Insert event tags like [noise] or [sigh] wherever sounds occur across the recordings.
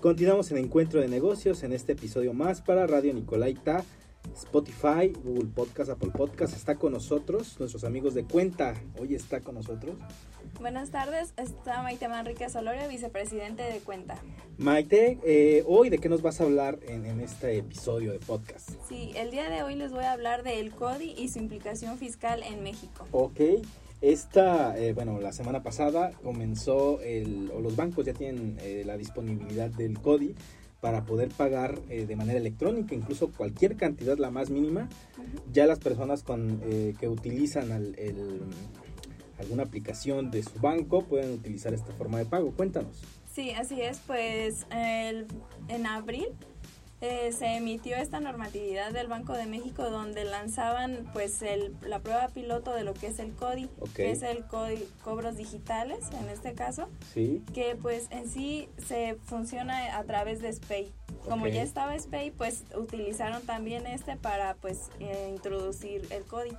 Continuamos en Encuentro de Negocios en este episodio más para Radio Nicolaita, Spotify, Google Podcast, Apple Podcast. Está con nosotros nuestros amigos de Cuenta. Hoy está con nosotros. Buenas tardes, está Maite Manrique Solorio, vicepresidente de Cuenta. Maite, eh, hoy de qué nos vas a hablar en, en, este episodio de podcast? Sí, el día de hoy les voy a hablar del CODI y su implicación fiscal en México. Ok. Esta, eh, bueno, la semana pasada comenzó, el, o los bancos ya tienen eh, la disponibilidad del CODI para poder pagar eh, de manera electrónica, incluso cualquier cantidad, la más mínima. Uh -huh. Ya las personas con, que utilizan el, alguna aplicación de su banco pueden utilizar esta forma de pago. Cuéntanos. Sí, así es. Pues el, en abril eh, se emitió esta normatividad del Banco de México donde lanzaban pues el, la prueba piloto de lo que es el CODI, okay. que es el CODI cobros digitales en este caso, sí. que pues en sí se funciona a través de SPAY. Como okay. ya estaba SPAY, pues utilizaron también este para pues eh, introducir el CODI.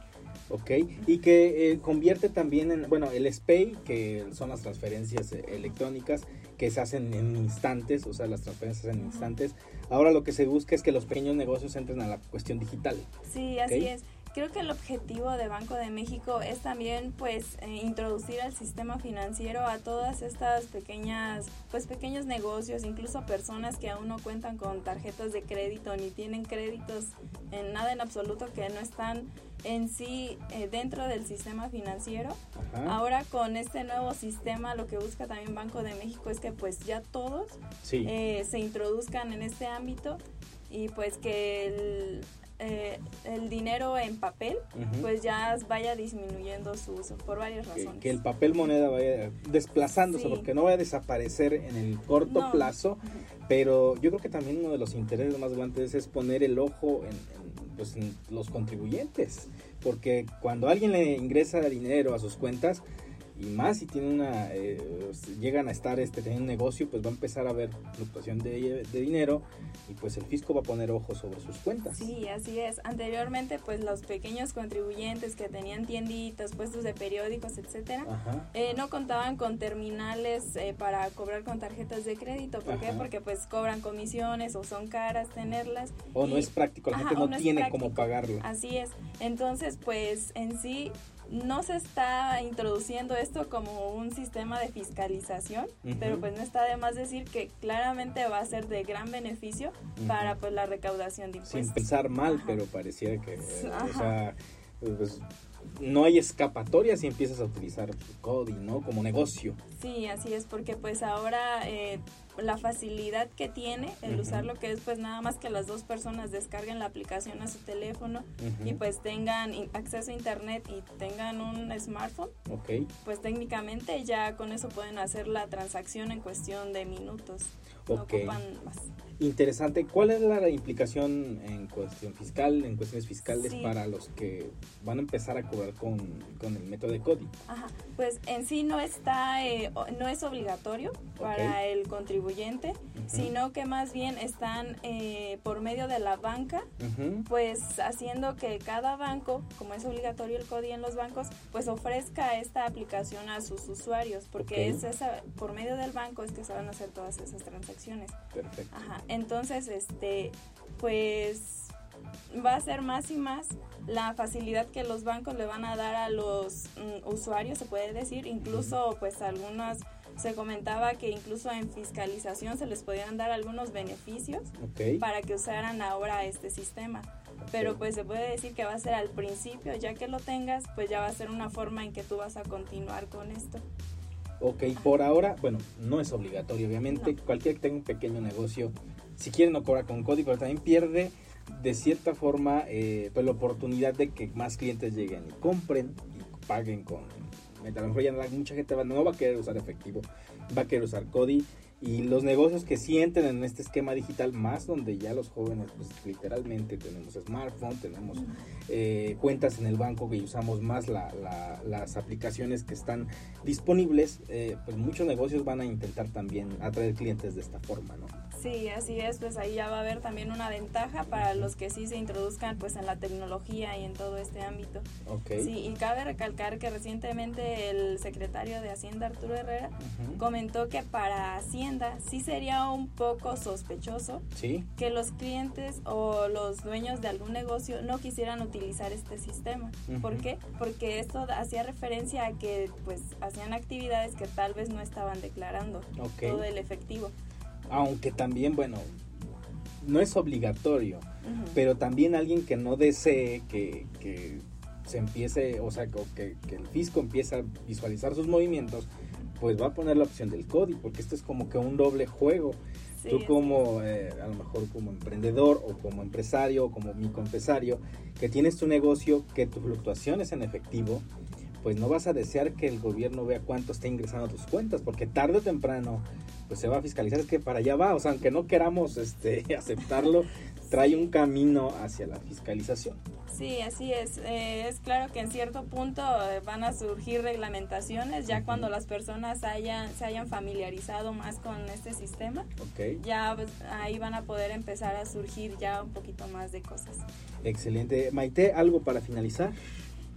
Ok, y que eh, convierte también en, bueno, el SPAY, que son las transferencias electrónicas que se hacen en instantes, o sea, las transferencias en instantes. Ahora lo que se busca es que los pequeños negocios entren a la cuestión digital. Sí, así ¿okay? es. Creo que el objetivo de Banco de México es también pues eh, introducir al sistema financiero a todas estas pequeñas pues pequeños negocios, incluso personas que aún no cuentan con tarjetas de crédito ni tienen créditos en nada en absoluto que no están en sí eh, dentro del sistema financiero. Ajá. Ahora con este nuevo sistema lo que busca también Banco de México es que pues ya todos sí. eh, se introduzcan en este ámbito y pues que el, eh, el dinero en papel uh -huh. pues ya vaya disminuyendo su uso por varias razones. Que, que el papel moneda vaya desplazándose sí. porque no vaya a desaparecer en el corto no. plazo, uh -huh. pero yo creo que también uno de los intereses más grandes es poner el ojo en, en pues, en los contribuyentes, porque cuando alguien le ingresa dinero a sus cuentas, y más si tiene una eh, llegan a estar este teniendo un negocio pues va a empezar a haber fluctuación de, de, dinero y pues el fisco va a poner ojo sobre sus cuentas. Sí así es. Anteriormente pues los pequeños contribuyentes que tenían tienditas puestos de periódicos etcétera eh, no contaban con terminales eh, para cobrar con tarjetas de crédito. ¿por Ajá. qué? porque pues cobran comisiones o son caras tenerlas o no es práctico la Ajá, gente no, no tiene cómo pagarlo así es. Entonces pues en sí no se está introduciendo esto como un sistema de fiscalización, uh -huh. pero pues no está de más decir que claramente va a ser de gran beneficio uh -huh. para pues la recaudación de impuestos. Sin pensar mal, Ajá. pero pareciera que, o sea, pues, no hay escapatoria si empiezas a utilizar CODI, ¿no? Como negocio. Sí, así es, porque pues ahora eh, la facilidad que tiene el uh -huh. usar lo que es pues nada más que las dos personas descarguen la aplicación a su teléfono uh -huh. y pues tengan acceso a internet y tengan un smartphone, okay. pues técnicamente ya con eso pueden hacer la transacción en cuestión de minutos. Okay. No ocupan más. Interesante. ¿Cuál es la implicación en cuestión fiscal, en cuestiones fiscales sí. para los que van a empezar a cobrar con, con el método de CODI? Ajá. Pues en sí no está, eh, no es obligatorio okay. para el contribuyente, uh -huh. sino que más bien están eh, por medio de la banca, uh -huh. pues haciendo que cada banco, como es obligatorio el CODI en los bancos, pues ofrezca esta aplicación a sus usuarios, porque okay. es esa, por medio del banco es que se van a hacer todas esas transacciones. Perfecto. Ajá. Entonces, este, pues va a ser más y más la facilidad que los bancos le van a dar a los mm, usuarios, se puede decir, incluso pues algunas se comentaba que incluso en fiscalización se les podían dar algunos beneficios okay. para que usaran ahora este sistema. Pero pues se puede decir que va a ser al principio, ya que lo tengas, pues ya va a ser una forma en que tú vas a continuar con esto. Ok, por ahora, bueno, no es obligatorio, obviamente. No. Cualquiera que tenga un pequeño negocio, si quiere no cobra con código, pero también pierde de cierta forma eh, pues la oportunidad de que más clientes lleguen y compren y paguen con a lo mejor ya mucha gente no va a querer usar efectivo, va a querer usar CODI y los negocios que sí entren en este esquema digital más donde ya los jóvenes pues literalmente tenemos smartphone, tenemos eh, cuentas en el banco que usamos más la, la, las aplicaciones que están disponibles, eh, pues muchos negocios van a intentar también atraer clientes de esta forma, ¿no? Sí, así es, pues ahí ya va a haber también una ventaja para los que sí se introduzcan pues en la tecnología y en todo este ámbito. Okay. Sí, y cabe recalcar que recientemente el secretario de Hacienda Arturo Herrera uh -huh. comentó que para Hacienda sí sería un poco sospechoso Sí. que los clientes o los dueños de algún negocio no quisieran utilizar este sistema. ¿Por Ujú. qué? Porque esto hacía referencia a que pues hacían actividades que tal vez no estaban declarando todo el efectivo. Aunque también, bueno, no es obligatorio, pero también alguien que no desee que, que se empiece, o sea, que, que el fisco empiece a visualizar sus movimientos, pues va a poner la opción del código, porque esto es como que un doble juego. Sí, Tú como, eh, a lo mejor como emprendedor o como empresario o como microempresario, que tienes tu negocio, que tu fluctuación es en efectivo, pues no vas a desear que el gobierno vea cuánto está ingresando a tus cuentas, porque tarde o temprano pues se va a fiscalizar, es que para allá va, o sea, aunque no queramos este, [laughs] aceptarlo, trae un camino hacia la fiscalización. Sí, así es. Eh, es claro que en cierto punto eh, van a surgir reglamentaciones ya cuando las personas hayan, se hayan familiarizado más con este sistema. Ya pues, ahí van a poder empezar a surgir ya un poquito más de cosas. excelente. Maite, ¿algo para finalizar?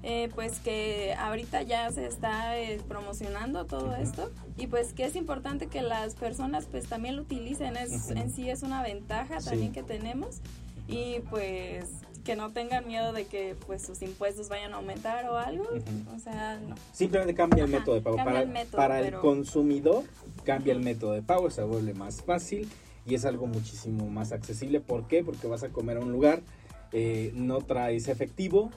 Eh, pues que ahorita ya se está eh, promocionando todo esto y pues que es importante que las personas pues también lo utilicen. Es. En sí es una ventaja Sí. también que tenemos y pues que no tengan miedo de que pues sus impuestos vayan a aumentar o algo. O sea, no. Simplemente cambia el Ajá, método de pago. Para, el método, para el consumidor cambia el método de pago, se vuelve más fácil y es algo muchísimo más accesible. ¿Por qué? Porque vas a comer a un lugar, eh, no traes efectivo,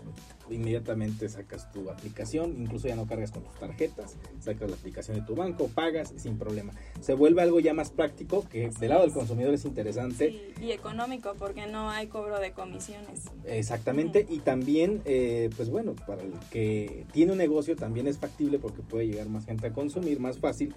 inmediatamente sacas tu aplicación, incluso ya no cargas con tus tarjetas, sacas la aplicación de tu banco, pagas sin problema. Se vuelve algo ya más práctico que del lado del consumidor es interesante. Sí, y económico porque no hay cobro de comisiones. Exactamente, y también, eh, pues bueno, para el que tiene un negocio también es factible porque puede llegar más gente a consumir más fácil,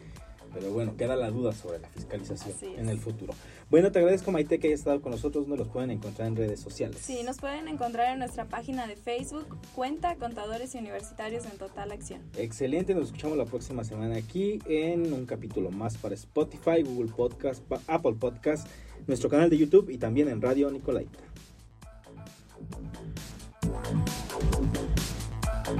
pero bueno, queda la duda sobre la fiscalización en el futuro. Bueno, te agradezco Maite que hayas estado con nosotros, nos los pueden encontrar en redes sociales. Sí, nos pueden encontrar en nuestra página de Facebook, cuenta Contadores y Universitarios en Total Acción. Excelente, nos escuchamos la próxima semana aquí en un capítulo más para Spotify, Google Podcast, Apple Podcast, nuestro canal de YouTube y también en Radio Nicolaita.